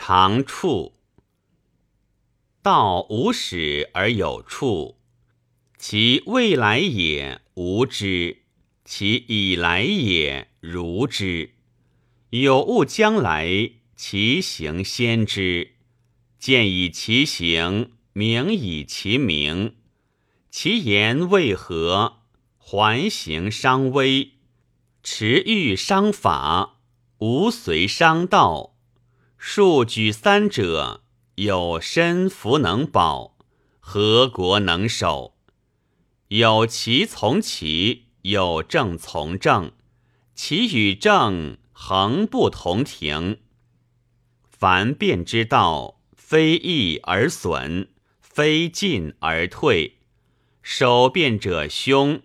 常处。道无始而有处，其未来也无知，其以来也如之。有物将来，其行先知。见以其行，名以其名。其言为何？环形伤微，持欲伤法，无随伤道。数举三者，有身弗能保，何国能守？有其从其，有正从正，其与正恒不同庭。凡变之道。非义而损，非进而退。守变者凶，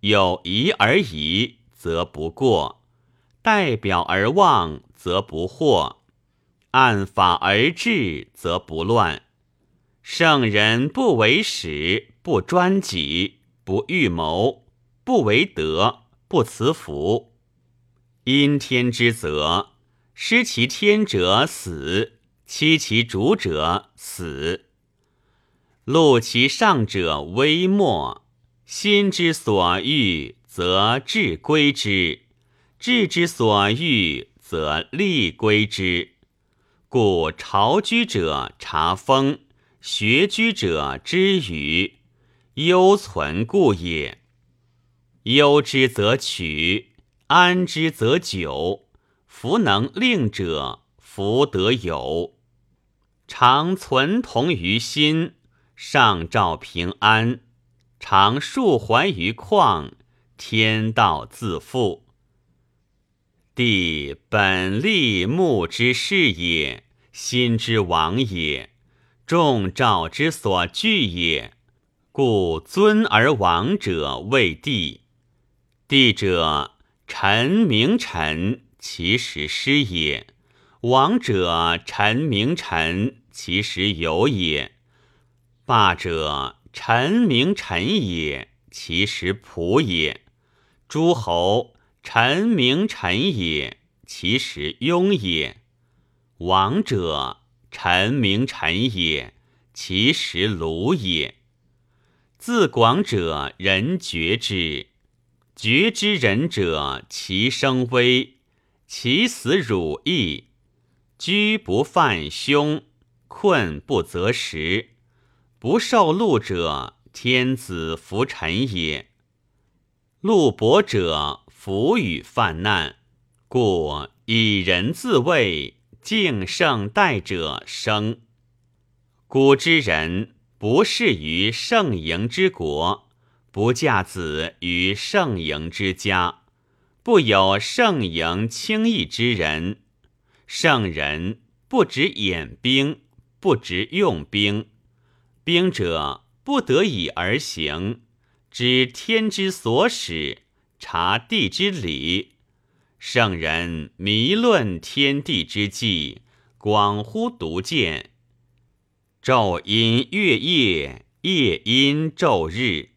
有疑而疑，则不过；代表而望，则不惑；按法而治，则不乱。圣人不为始，不专己，不预谋，不为德，不辞福。因天之责，失其天者死。欺其主者死，戮其上者微末。心之所欲，则志归之；志之所欲，则力归之。故朝居者察风，学居者知雨，忧存故也。忧之则取，安之则久。弗能令者，福得有。常存同于心，上照平安；常数还于旷，天道自负。地本立木之势也，心之王也，众兆之所聚也。故尊而王者为帝。帝者，臣名臣，其实师也。王者，臣名臣。其实有也，霸者臣名臣也；其实仆也。诸侯臣名臣也；其实庸也。王者臣名臣也；其实鲁也。自广者人觉之，觉之人者其生危，其死辱义，居不犯凶。困不择食，不受禄者，天子服臣也。禄薄者，弗与犯难，故以人自卫，敬圣待者生。古之人不仕于圣营之国，不嫁子于圣营之家，不有圣营轻易之人。圣人不止演兵。不执用兵，兵者不得已而行，知天之所使，察地之理。圣人迷论天地之际，广乎独见。昼阴月夜，夜阴昼日，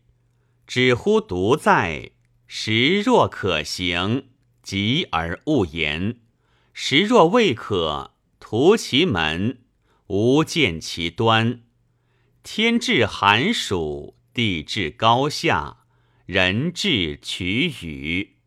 只乎独在。时若可行，急而勿言；时若未可，图其门。无见其端，天至寒暑，地至高下，人至取予。